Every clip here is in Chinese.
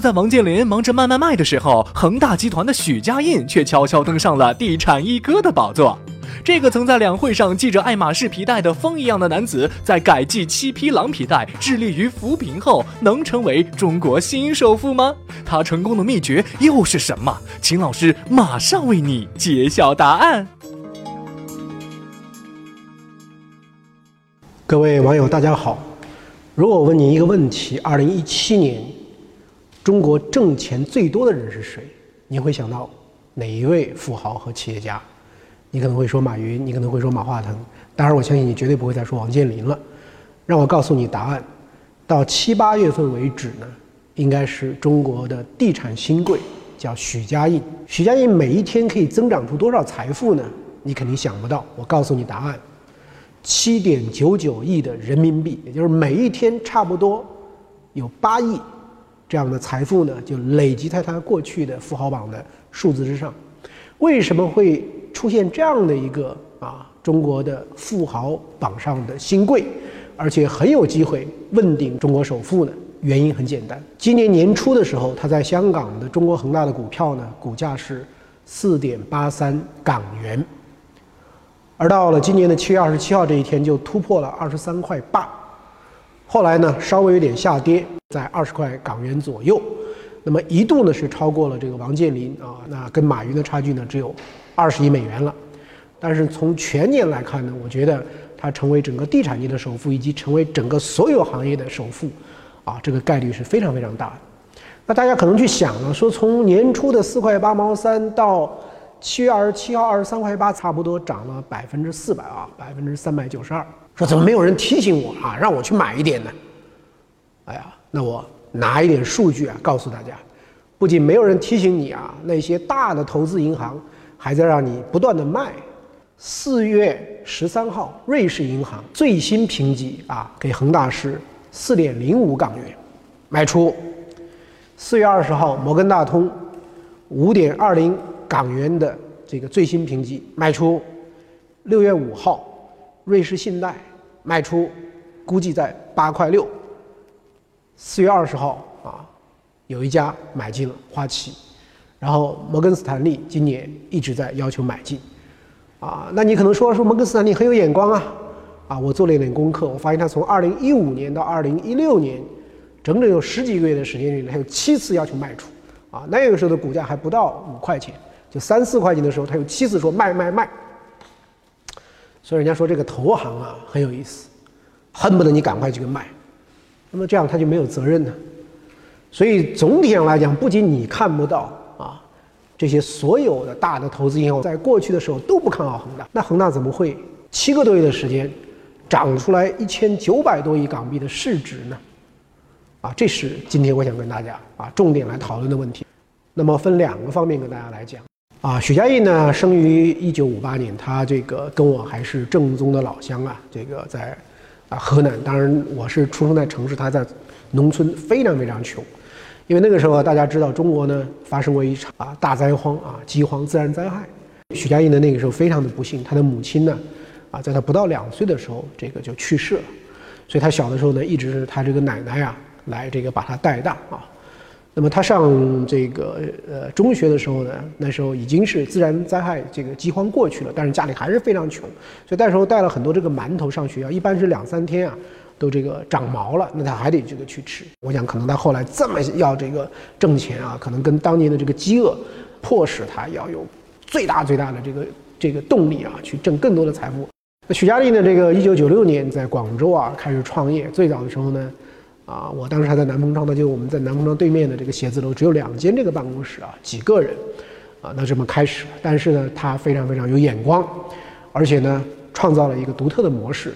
在王健林忙着卖卖卖的时候，恒大集团的许家印却悄悄登上了地产一哥的宝座。这个曾在两会上系着爱马仕皮带的风一样的男子，在改系七匹狼皮带，致力于扶贫后，能成为中国新首富吗？他成功的秘诀又是什么？秦老师马上为你揭晓答案。各位网友，大家好。如果我问你一个问题：二零一七年，中国挣钱最多的人是谁？你会想到哪一位富豪和企业家？你可能会说马云，你可能会说马化腾，当然我相信你绝对不会再说王健林了。让我告诉你答案，到七八月份为止呢，应该是中国的地产新贵，叫许家印。许家印每一天可以增长出多少财富呢？你肯定想不到。我告诉你答案，七点九九亿的人民币，也就是每一天差不多有八亿这样的财富呢，就累积在他过去的富豪榜的数字之上。为什么会？出现这样的一个啊，中国的富豪榜上的新贵，而且很有机会问鼎中国首富呢？原因很简单，今年年初的时候，他在香港的中国恒大的股票呢，股价是四点八三港元，而到了今年的七月二十七号这一天，就突破了二十三块八，后来呢，稍微有点下跌，在二十块港元左右，那么一度呢是超过了这个王健林啊，那跟马云的差距呢只有。二十亿美元了，但是从全年来看呢，我觉得它成为整个地产界的首富，以及成为整个所有行业的首富，啊，这个概率是非常非常大的。那大家可能去想了，说从年初的四块八毛三到七月二十七号二十三块八，差不多涨了百分之四百啊，百分之三百九十二。说怎么没有人提醒我啊，让我去买一点呢？哎呀，那我拿一点数据啊，告诉大家，不仅没有人提醒你啊，那些大的投资银行。还在让你不断的卖。四月十三号，瑞士银行最新评级啊，给恒大是四点零五港元，卖出。四月二十号，摩根大通五点二零港元的这个最新评级卖出。六月五号，瑞士信贷卖出，估计在八块六。四月二十号啊，有一家买进了花旗。然后摩根斯坦利今年一直在要求买进，啊，那你可能说说摩根斯坦利很有眼光啊，啊，我做了一点功课，我发现他从二零一五年到二零一六年，整整有十几个月的时间里，他有七次要求卖出，啊，那个时候的股价还不到五块钱，就三四块钱的时候，他有七次说卖卖卖，所以人家说这个投行啊很有意思，恨不得你赶快去卖，那么这样他就没有责任呢，所以总体上来讲，不仅你看不到啊。这些所有的大的投资银行在过去的时候都不看好恒大，那恒大怎么会七个多月的时间涨出来一千九百多亿港币的市值呢？啊，这是今天我想跟大家啊重点来讨论的问题。那么分两个方面跟大家来讲。啊，许家印呢生于一九五八年，他这个跟我还是正宗的老乡啊，这个在啊河南，当然我是出生在城市，他在农村，非常非常穷。因为那个时候大家知道，中国呢发生过一场啊大灾荒啊饥荒自然灾害。许家印的那个时候非常的不幸，他的母亲呢，啊在他不到两岁的时候这个就去世了，所以他小的时候呢一直是他这个奶奶啊来这个把他带大啊。那么他上这个呃中学的时候呢，那时候已经是自然灾害这个饥荒过去了，但是家里还是非常穷，所以那时候带了很多这个馒头上学校，一般是两三天啊。都这个长毛了，那他还得这个去吃。我想可能他后来这么要这个挣钱啊，可能跟当年的这个饥饿，迫使他要有最大最大的这个这个动力啊，去挣更多的财富。那许家印呢，这个一九九六年在广州啊开始创业，最早的时候呢，啊，我当时还在南丰庄，那就我们在南丰庄对面的这个写字楼，只有两间这个办公室啊，几个人，啊，那这么开始。但是呢，他非常非常有眼光，而且呢，创造了一个独特的模式，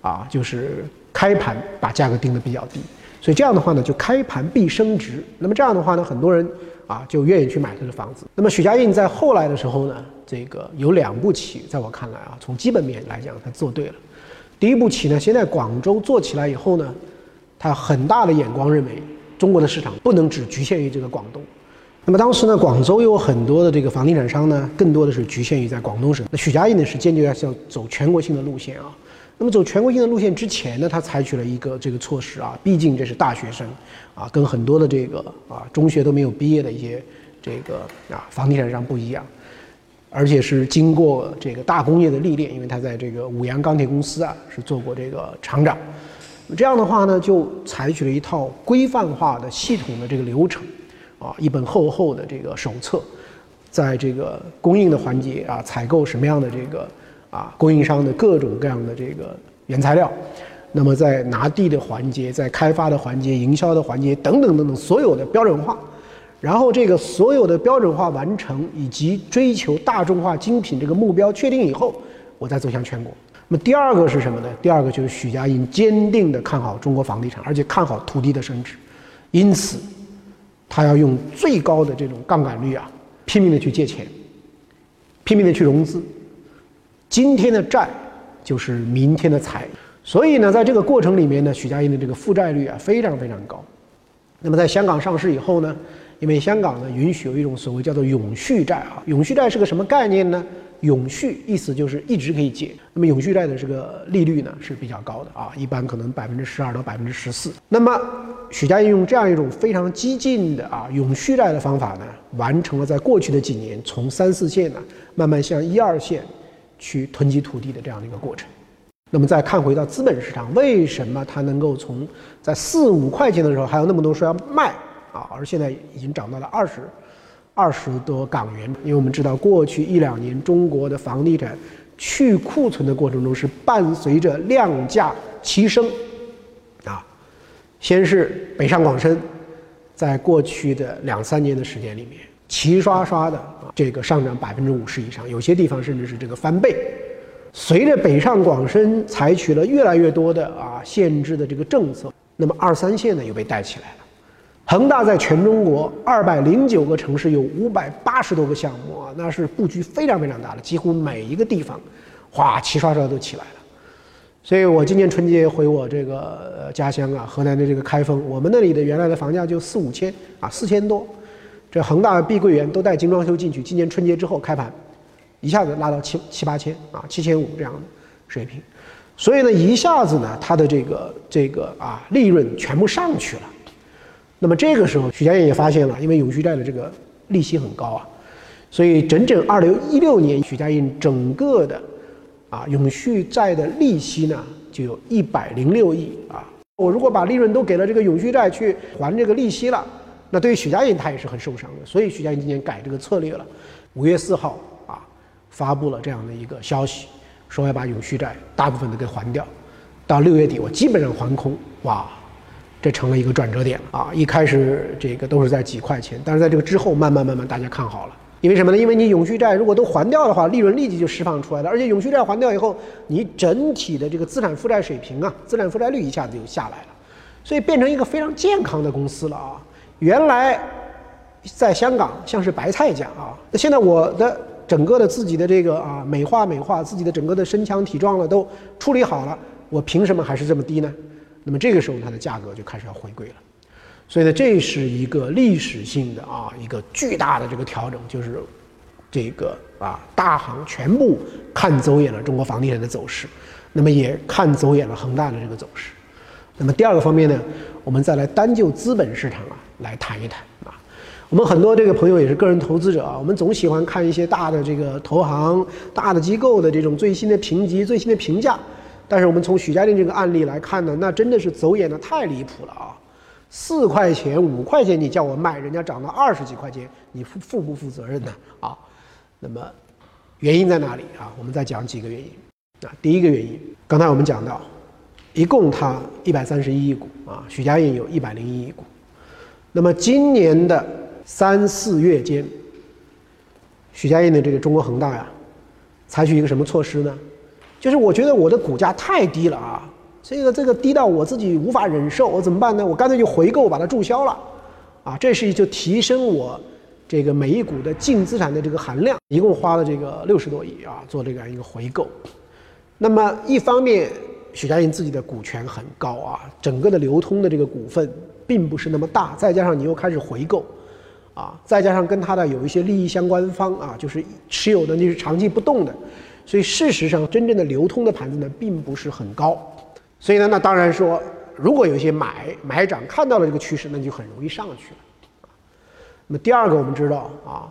啊，就是。开盘把价格定的比较低，所以这样的话呢，就开盘必升值。那么这样的话呢，很多人啊就愿意去买他的房子。那么许家印在后来的时候呢，这个有两步棋，在我看来啊，从基本面来讲，他做对了。第一步棋呢，先在广州做起来以后呢，他很大的眼光认为，中国的市场不能只局限于这个广东。那么当时呢，广州有很多的这个房地产商呢，更多的是局限于在广东省。那许家印呢，是坚决要走全国性的路线啊。那么走全国性的路线之前呢，他采取了一个这个措施啊，毕竟这是大学生，啊，跟很多的这个啊中学都没有毕业的一些这个啊房地产商不一样，而且是经过这个大工业的历练，因为他在这个五羊钢铁公司啊是做过这个厂长，这样的话呢，就采取了一套规范化的系统的这个流程，啊，一本厚厚的这个手册，在这个供应的环节啊，采购什么样的这个。啊，供应商的各种各样的这个原材料，那么在拿地的环节，在开发的环节、营销的环节等等等等，所有的标准化，然后这个所有的标准化完成以及追求大众化精品这个目标确定以后，我再走向全国。那么第二个是什么呢？第二个就是许家印坚定的看好中国房地产，而且看好土地的升值，因此他要用最高的这种杠杆率啊，拼命的去借钱，拼命的去融资。今天的债就是明天的财，所以呢，在这个过程里面呢，许家印的这个负债率啊非常非常高。那么在香港上市以后呢，因为香港呢允许有一种所谓叫做永续债啊，永续债是个什么概念呢？永续意思就是一直可以借。那么永续债的这个利率呢是比较高的啊，一般可能百分之十二到百分之十四。那么许家印用这样一种非常激进的啊永续债的方法呢，完成了在过去的几年从三四线呢慢慢向一二线。去囤积土地的这样的一个过程，那么再看回到资本市场，为什么它能够从在四五块钱的时候还有那么多说要卖啊，而现在已经涨到了二十二十多港元？因为我们知道过去一两年中国的房地产去库存的过程中是伴随着量价齐升啊，先是北上广深，在过去的两三年的时间里面。齐刷刷的啊，这个上涨百分之五十以上，有些地方甚至是这个翻倍。随着北上广深采取了越来越多的啊限制的这个政策，那么二三线呢又被带起来了。恒大在全中国二百零九个城市有五百八十多个项目啊，那是布局非常非常大的，几乎每一个地方，哗齐刷刷都起来了。所以我今年春节回我这个家乡啊，河南的这个开封，我们那里的原来的房价就四五千啊，四千多。这恒大、碧桂园都带精装修进去，今年春节之后开盘，一下子拉到七七八千啊，七千五这样的水平，所以呢，一下子呢，它的这个这个啊利润全部上去了。那么这个时候，许家印也发现了，因为永续债的这个利息很高啊，所以整整二零一六年，许家印整个的啊永续债的利息呢就有一百零六亿啊。我如果把利润都给了这个永续债去还这个利息了。那对于许家印，他也是很受伤的，所以许家印今年改这个策略了。五月四号啊，发布了这样的一个消息，说要把永续债大部分的给还掉，到六月底我基本上还空。哇，这成了一个转折点啊！一开始这个都是在几块钱，但是在这个之后慢慢慢慢大家看好了，因为什么呢？因为你永续债如果都还掉的话，利润立即就释放出来了，而且永续债还掉以后，你整体的这个资产负债水平啊，资产负债率一下子就下来了，所以变成一个非常健康的公司了啊！原来在香港像是白菜价啊，那现在我的整个的自己的这个啊美化美化自己的整个的身强体壮了都处理好了，我凭什么还是这么低呢？那么这个时候它的价格就开始要回归了，所以呢这是一个历史性的啊一个巨大的这个调整，就是这个啊大行全部看走眼了中国房地产的走势，那么也看走眼了恒大的这个走势。那么第二个方面呢，我们再来单就资本市场啊。来谈一谈啊，我们很多这个朋友也是个人投资者啊，我们总喜欢看一些大的这个投行、大的机构的这种最新的评级、最新的评价。但是我们从许家印这个案例来看呢，那真的是走眼的太离谱了啊！四块钱、五块钱你叫我卖，人家涨到二十几块钱，你负负不负责任呢？啊，那么原因在哪里啊？我们再讲几个原因啊。第一个原因，刚才我们讲到，一共它一百三十一亿股啊，许家印有一百零一亿股。那么今年的三四月间，许家印的这个中国恒大呀，采取一个什么措施呢？就是我觉得我的股价太低了啊，这个这个低到我自己无法忍受，我怎么办呢？我干脆就回购，把它注销了，啊，这是就提升我这个每一股的净资产的这个含量，一共花了这个六十多亿啊，做这样一个回购。那么一方面，许家印自己的股权很高啊，整个的流通的这个股份。并不是那么大，再加上你又开始回购，啊，再加上跟他的有一些利益相关方啊，就是持有的那是长期不动的，所以事实上真正的流通的盘子呢并不是很高。所以呢，那当然说，如果有一些买买涨看到了这个趋势，那就很容易上去了。那么第二个，我们知道啊，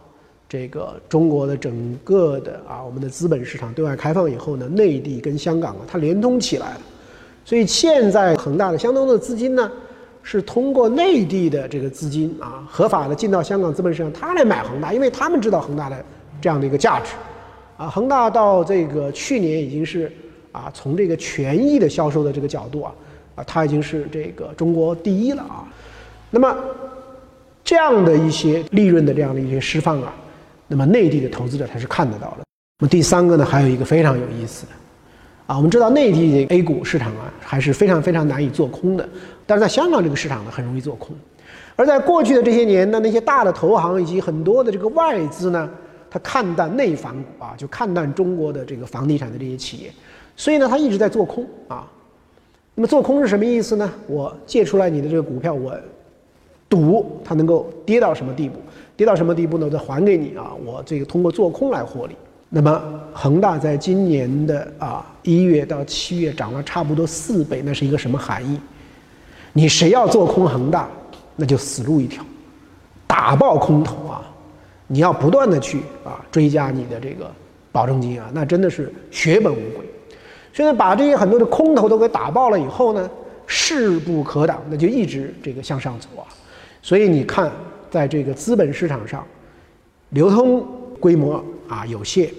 这个中国的整个的啊，我们的资本市场对外开放以后呢，内地跟香港啊，它连通起来了。所以现在恒大的相当的资金呢，是通过内地的这个资金啊，合法的进到香港资本市场，他来买恒大，因为他们知道恒大的这样的一个价值。啊，恒大到这个去年已经是。啊，从这个权益的销售的这个角度啊，啊，它已经是这个中国第一了啊。那么这样的一些利润的这样的一些释放啊，那么内地的投资者他是看得到的。那么第三个呢，还有一个非常有意思的啊，我们知道内地的 A 股市场啊还是非常非常难以做空的，但是在香港这个市场呢很容易做空。而在过去的这些年呢，那些大的投行以及很多的这个外资呢，他看淡内房股啊，就看淡中国的这个房地产的这些企业。所以呢，他一直在做空啊。那么做空是什么意思呢？我借出来你的这个股票，我赌它能够跌到什么地步？跌到什么地步呢？我再还给你啊。我这个通过做空来获利。那么恒大在今年的啊一月到七月涨了差不多四倍，那是一个什么含义？你谁要做空恒大，那就死路一条，打爆空头啊！你要不断的去啊追加你的这个保证金啊，那真的是血本无归。现在把这些很多的空头都给打爆了以后呢，势不可挡，那就一直这个向上走啊。所以你看，在这个资本市场上，流通规模啊有限，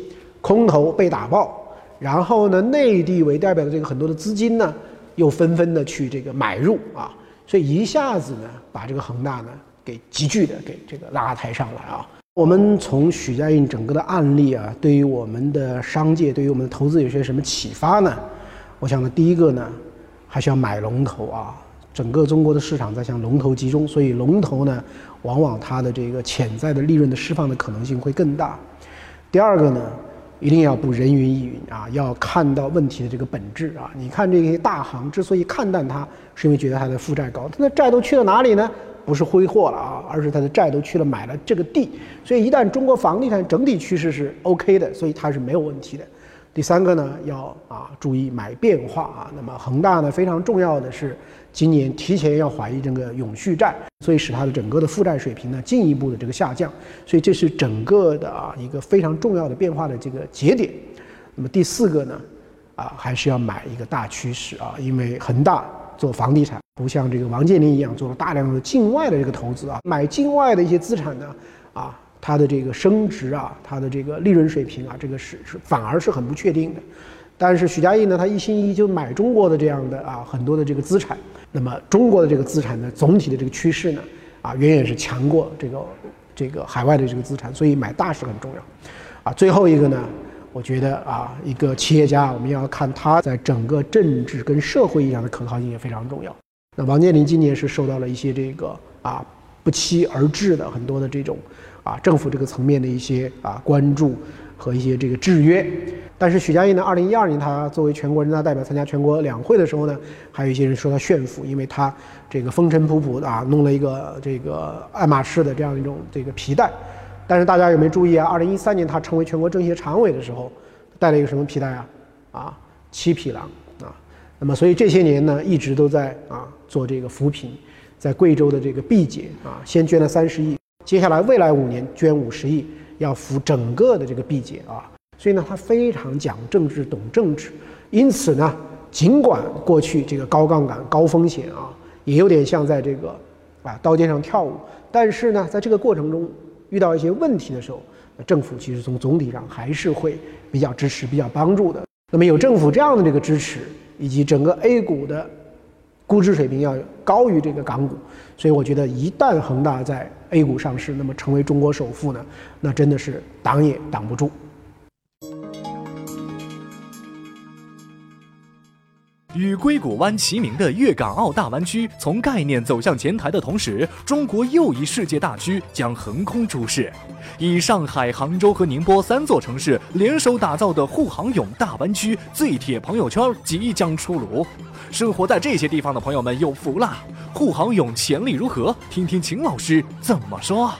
空头被打爆，然后呢，内地为代表的这个很多的资金呢，又纷纷的去这个买入啊，所以一下子呢，把这个恒大呢给急剧的给这个拉抬上来啊。我们从许家印整个的案例啊，对于我们的商界，对于我们的投资有些什么启发呢？我想呢，第一个呢，还是要买龙头啊。整个中国的市场在向龙头集中，所以龙头呢，往往它的这个潜在的利润的释放的可能性会更大。第二个呢，一定要不人云亦云啊，要看到问题的这个本质啊。你看这些大行之所以看淡它，是因为觉得它的负债高，它的债都去了哪里呢？不是挥霍了啊，而是他的债都去了买了这个地，所以一旦中国房地产整体趋势是 OK 的，所以它是没有问题的。第三个呢，要啊注意买变化啊。那么恒大呢，非常重要的是今年提前要还一这个永续债，所以使它的整个的负债水平呢进一步的这个下降，所以这是整个的啊一个非常重要的变化的这个节点。那么第四个呢，啊还是要买一个大趋势啊，因为恒大。做房地产不像这个王健林一样做了大量的境外的这个投资啊，买境外的一些资产呢，啊，它的这个升值啊，它的这个利润水平啊，这个是是反而是很不确定的。但是许家印呢，他一心一意就买中国的这样的啊很多的这个资产，那么中国的这个资产呢，总体的这个趋势呢，啊远远是强过这个这个海外的这个资产，所以买大是很重要。啊，最后一个呢。我觉得啊，一个企业家，我们要看他在整个政治跟社会意义上的可靠性也非常重要。那王健林今年是受到了一些这个啊不期而至的很多的这种啊政府这个层面的一些啊关注和一些这个制约。但是许家印呢，二零一二年他作为全国人大代表参加全国两会的时候呢，还有一些人说他炫富，因为他这个风尘仆仆的啊弄了一个这个爱马仕的这样一种这个皮带。但是大家有没有注意啊？二零一三年他成为全国政协常委的时候，带了一个什么皮带啊？啊，七匹狼啊。那么，所以这些年呢，一直都在啊做这个扶贫，在贵州的这个毕节啊，先捐了三十亿，接下来未来五年捐五十亿，要扶整个的这个毕节啊。所以呢，他非常讲政治，懂政治。因此呢，尽管过去这个高杠杆、高风险啊，也有点像在这个啊刀尖上跳舞，但是呢，在这个过程中。遇到一些问题的时候，政府其实从总体上还是会比较支持、比较帮助的。那么有政府这样的这个支持，以及整个 A 股的估值水平要高于这个港股，所以我觉得一旦恒大在 A 股上市，那么成为中国首富呢，那真的是挡也挡不住。与硅谷湾齐名的粤港澳大湾区，从概念走向前台的同时，中国又一世界大区将横空出世。以上海、杭州和宁波三座城市联手打造的沪杭甬大湾区最铁朋友圈即将出炉。生活在这些地方的朋友们有福啦！沪杭甬潜力如何？听听秦老师怎么说。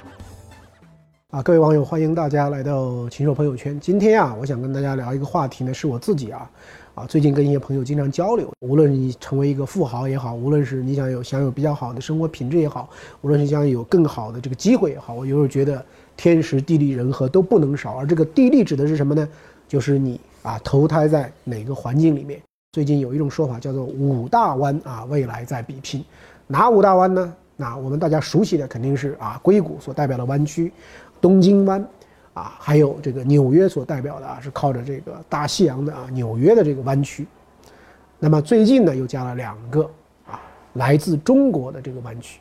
啊，各位网友，欢迎大家来到禽兽朋友圈。今天啊，我想跟大家聊一个话题呢，是我自己啊，啊，最近跟一些朋友经常交流。无论你成为一个富豪也好，无论是你想有享有比较好的生活品质也好，无论是想有更好的这个机会也好，我有时候觉得天时地利人和都不能少。而这个地利指的是什么呢？就是你啊，投胎在哪个环境里面。最近有一种说法叫做五大湾啊，未来在比拼。哪五大湾呢？那我们大家熟悉的肯定是啊，硅谷所代表的湾区。东京湾，啊，还有这个纽约所代表的啊，是靠着这个大西洋的啊，纽约的这个湾区。那么最近呢，又加了两个啊，来自中国的这个湾区。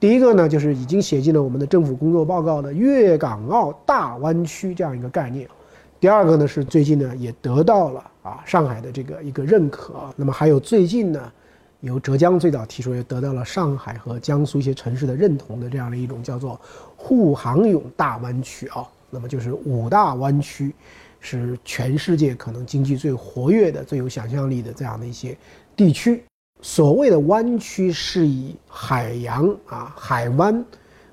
第一个呢，就是已经写进了我们的政府工作报告的粤港澳大湾区这样一个概念。第二个呢，是最近呢也得到了啊上海的这个一个认可。那么还有最近呢。由浙江最早提出，也得到了上海和江苏一些城市的认同的这样的一种叫做沪杭甬大湾区啊，那么就是五大湾区，是全世界可能经济最活跃的、最有想象力的这样的一些地区。所谓的湾区是以海洋啊海湾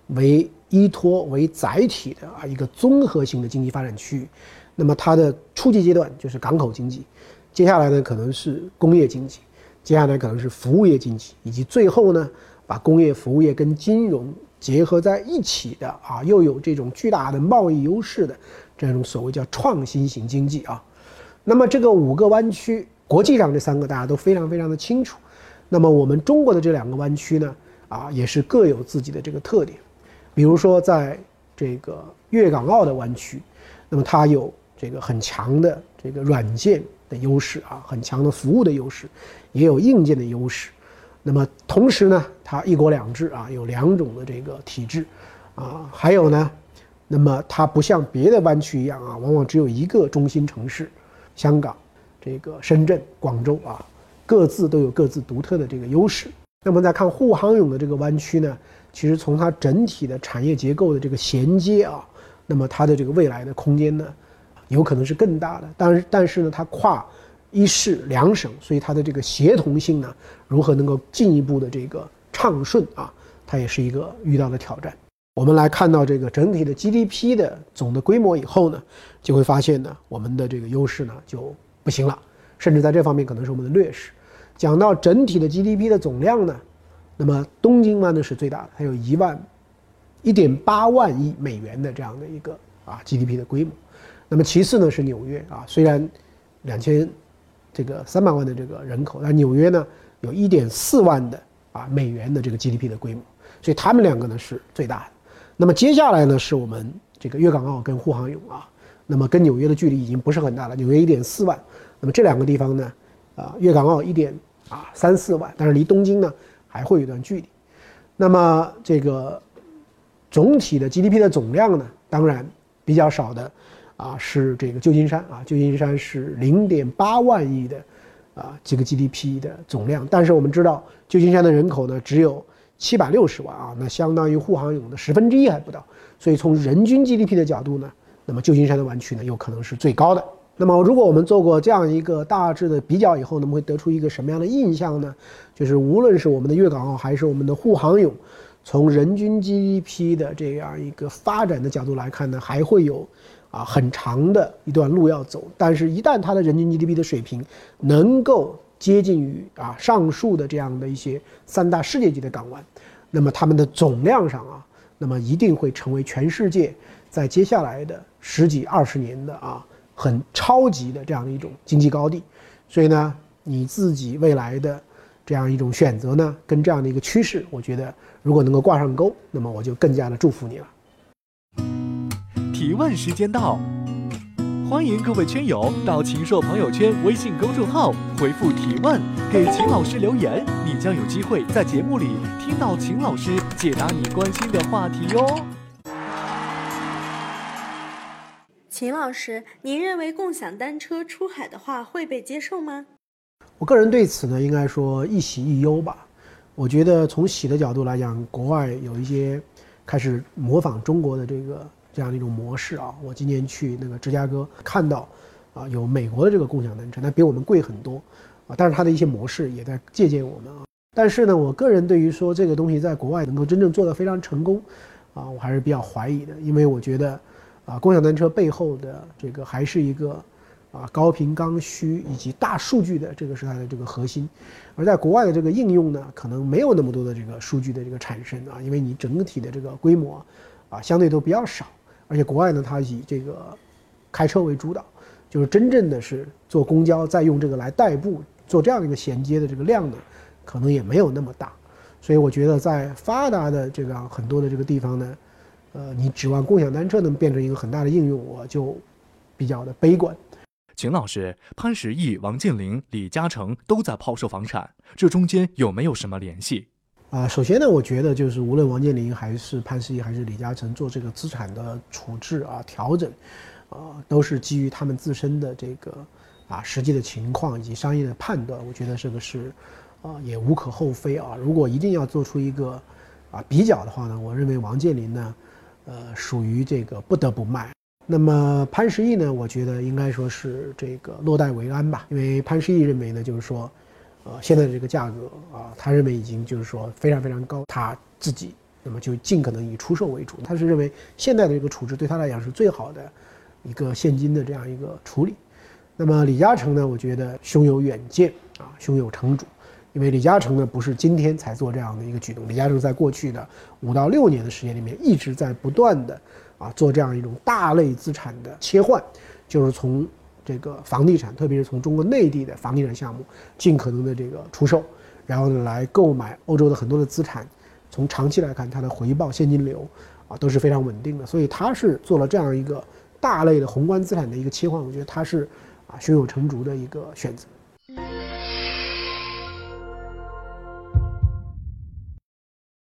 为依托为载体的啊一个综合性的经济发展区域。那么它的初级阶段就是港口经济，接下来呢可能是工业经济。接下来可能是服务业经济，以及最后呢，把工业、服务业跟金融结合在一起的啊，又有这种巨大的贸易优势的这种所谓叫创新型经济啊。那么这个五个湾区，国际上这三个大家都非常非常的清楚。那么我们中国的这两个湾区呢，啊，也是各有自己的这个特点。比如说在这个粤港澳的湾区，那么它有这个很强的这个软件。的优势啊，很强的服务的优势，也有硬件的优势。那么同时呢，它一国两制啊，有两种的这个体制啊，还有呢，那么它不像别的湾区一样啊，往往只有一个中心城市，香港、这个深圳、广州啊，各自都有各自独特的这个优势。那么再看沪杭甬的这个湾区呢，其实从它整体的产业结构的这个衔接啊，那么它的这个未来的空间呢？有可能是更大的，但是但是呢，它跨一市两省，所以它的这个协同性呢，如何能够进一步的这个畅顺啊，它也是一个遇到的挑战。我们来看到这个整体的 GDP 的总的规模以后呢，就会发现呢，我们的这个优势呢就不行了，甚至在这方面可能是我们的劣势。讲到整体的 GDP 的总量呢，那么东京湾呢是最大的，它有一万一点八万亿美元的这样的一个啊 GDP 的规模。那么其次呢是纽约啊，虽然两千这个三百万的这个人口，但纽约呢有一点四万的啊美元的这个 GDP 的规模，所以他们两个呢是最大的。那么接下来呢是我们这个粤港澳跟沪杭甬啊，那么跟纽约的距离已经不是很大了，纽约一点四万，那么这两个地方呢啊粤港澳一点啊三四万，但是离东京呢还会有一段距离。那么这个总体的 GDP 的总量呢，当然比较少的。啊，是这个旧金山啊，旧金山是零点八万亿的，啊，这个 GDP 的总量。但是我们知道，旧金山的人口呢只有七百六十万啊，那相当于沪杭甬的十分之一还不到。所以从人均 GDP 的角度呢，那么旧金山的湾区呢有可能是最高的。那么如果我们做过这样一个大致的比较以后，那么会得出一个什么样的印象呢？就是无论是我们的粤港澳还是我们的沪杭甬，从人均 GDP 的这样一个发展的角度来看呢，还会有。啊，很长的一段路要走，但是，一旦它的人均 GDP 的水平能够接近于啊上述的这样的一些三大世界级的港湾，那么它们的总量上啊，那么一定会成为全世界在接下来的十几二十年的啊很超级的这样的一种经济高地。所以呢，你自己未来的这样一种选择呢，跟这样的一个趋势，我觉得如果能够挂上钩，那么我就更加的祝福你了。提问时间到，欢迎各位圈友到秦朔朋友圈微信公众号回复提问，给秦老师留言，你将有机会在节目里听到秦老师解答你关心的话题哟。秦老师，您认为共享单车出海的话会被接受吗？我个人对此呢，应该说一喜一忧吧。我觉得从喜的角度来讲，国外有一些开始模仿中国的这个。这样的一种模式啊，我今年去那个芝加哥看到，啊，有美国的这个共享单车，那比我们贵很多，啊，但是它的一些模式也在借鉴我们啊。但是呢，我个人对于说这个东西在国外能够真正做得非常成功，啊，我还是比较怀疑的，因为我觉得啊，共享单车背后的这个还是一个啊高频刚需以及大数据的这个是它的这个核心，而在国外的这个应用呢，可能没有那么多的这个数据的这个产生啊，因为你整体的这个规模啊相对都比较少，而且国外呢，它以这个开车为主导，就是真正的是坐公交再用这个来代步做这样一个衔接的这个量呢，可能也没有那么大。所以我觉得，在发达的这个很多的这个地方呢，呃，你指望共享单车能变成一个很大的应用，我就比较的悲观。秦老师，潘石屹、王健林、李嘉诚都在抛售房产，这中间有没有什么联系？啊，首先呢，我觉得就是无论王健林还是潘石屹还是李嘉诚做这个资产的处置啊、调整，啊，都是基于他们自身的这个啊实际的情况以及商业的判断。我觉得这个是。啊，也无可厚非啊。如果一定要做出一个啊比较的话呢，我认为王健林呢，呃，属于这个不得不卖。那么潘石屹呢，我觉得应该说是这个落袋为安吧。因为潘石屹认为呢，就是说，呃，现在的这个价格啊，他认为已经就是说非常非常高，他自己那么就尽可能以出售为主。他是认为现在的这个处置对他来讲是最好的一个现金的这样一个处理。那么李嘉诚呢，我觉得胸有远见啊，胸有成竹。因为李嘉诚呢不是今天才做这样的一个举动，李嘉诚在过去的五到六年的时间里面一直在不断的啊做这样一种大类资产的切换，就是从这个房地产，特别是从中国内地的房地产项目尽可能的这个出售，然后呢来购买欧洲的很多的资产，从长期来看它的回报现金流啊都是非常稳定的，所以他是做了这样一个大类的宏观资产的一个切换，我觉得他是啊胸有成竹的一个选择。